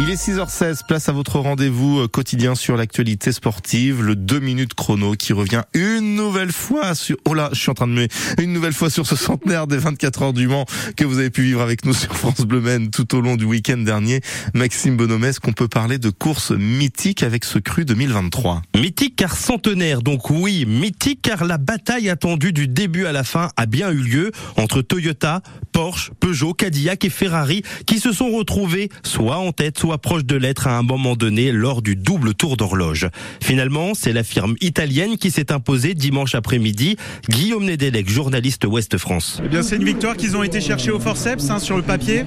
Il est 6h16, place à votre rendez-vous euh, quotidien sur l'actualité sportive, le 2 minutes chrono qui revient une nouvelle fois sur, oh là, je suis en train de me, une nouvelle fois sur ce centenaire des 24 heures du Mans que vous avez pu vivre avec nous sur France Bleu Maine tout au long du week-end dernier. Maxime Bonomès, qu'on peut parler de course mythique avec ce cru 2023. Mythique car centenaire, donc oui, mythique car la bataille attendue du début à la fin a bien eu lieu entre Toyota, Porsche, Peugeot, Cadillac et Ferrari qui se sont retrouvés soit en tête, soit proche de l'être à un moment donné lors du double tour d'horloge. Finalement, c'est la firme italienne qui s'est imposée dimanche après-midi. Guillaume Nedelec, journaliste Ouest France. Eh bien, c'est une victoire qu'ils ont été chercher au forceps hein, sur le papier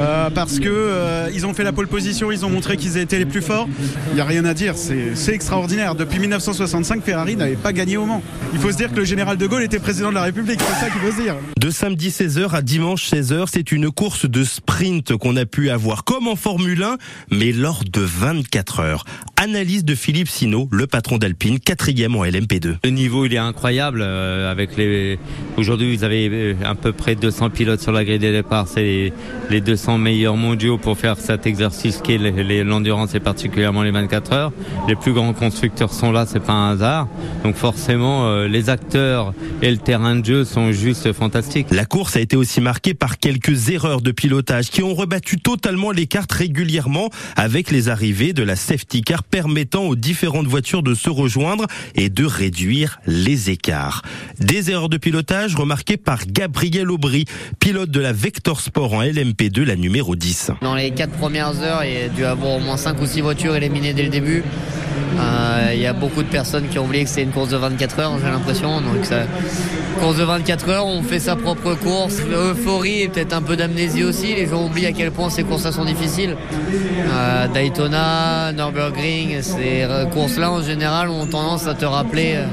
euh, parce que euh, ils ont fait la pole position, ils ont montré qu'ils étaient les plus forts. Il n'y a rien à dire, c'est extraordinaire. Depuis 1965, Ferrari n'avait pas gagné au Mans. Il faut se dire que le général de Gaulle était président de la République, c'est ça qu'il faut se dire. De samedi 16h à dimanche 16h, c'est une course de sprint qu'on a pu avoir comme en Formule 1 mais lors de 24 heures. Analyse de Philippe Sino, le patron d'Alpine, quatrième en LMP2. Le niveau il est incroyable euh, avec les. Aujourd'hui vous avez euh, à peu près 200 pilotes sur la grille des départs. C'est les 200 meilleurs mondiaux pour faire cet exercice qui est l'endurance et particulièrement les 24 heures. Les plus grands constructeurs sont là, c'est pas un hasard. Donc forcément euh, les acteurs et le terrain de jeu sont juste fantastiques. La course a été aussi marquée par quelques erreurs de pilotage qui ont rebattu totalement les cartes régulièrement avec les arrivées de la safety car permettant aux différentes voitures de se rejoindre et de réduire les écarts. Des erreurs de pilotage remarquées par Gabriel Aubry, pilote de la Vector Sport en LMP2, la numéro 10. Dans les quatre premières heures, il y a dû avoir au moins 5 ou 6 voitures éliminées dès le début. Euh, il y a beaucoup de personnes qui ont oublié que c'est une course de 24 heures, j'ai l'impression. Donc, course de 24 heures, on fait sa propre course. L'euphorie et peut-être un peu d'amnésie aussi. Les gens oublient à quel point ces courses-là sont difficiles. Euh, Daytona, Nürburgring, ces courses-là en général ont tendance à te rappeler euh,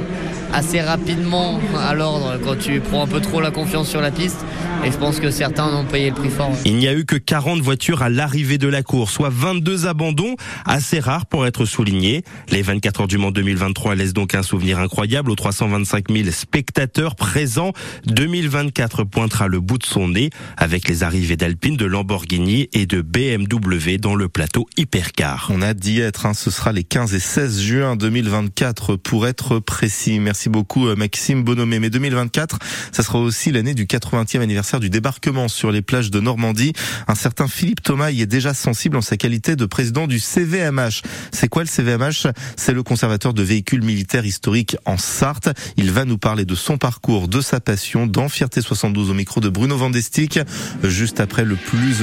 assez rapidement à l'ordre quand tu prends un peu trop la confiance sur la piste. Et je pense que certains ont payé le prix fort. Il n'y a eu que 40 voitures à l'arrivée de la course, soit 22 abandons, assez rares pour être soulignés. Les 24 heures du Mans 2023 laissent donc un souvenir incroyable aux 325 000 spectateurs présents. 2024 pointera le bout de son nez avec les arrivées d'Alpine, de Lamborghini et de BMW dans le plateau Hypercar. On a d'y être, hein. ce sera les 15 et 16 juin 2024 pour être précis. Merci beaucoup euh, Maxime Bonomé. Mais 2024, ça sera aussi l'année du 80e du débarquement sur les plages de Normandie. Un certain Philippe Thomas y est déjà sensible en sa qualité de président du CVMH. C'est quoi le CVMH C'est le conservateur de véhicules militaires historiques en Sarthe. Il va nous parler de son parcours, de sa passion dans Fierté 72 au micro de Bruno Vandestick, juste après le plus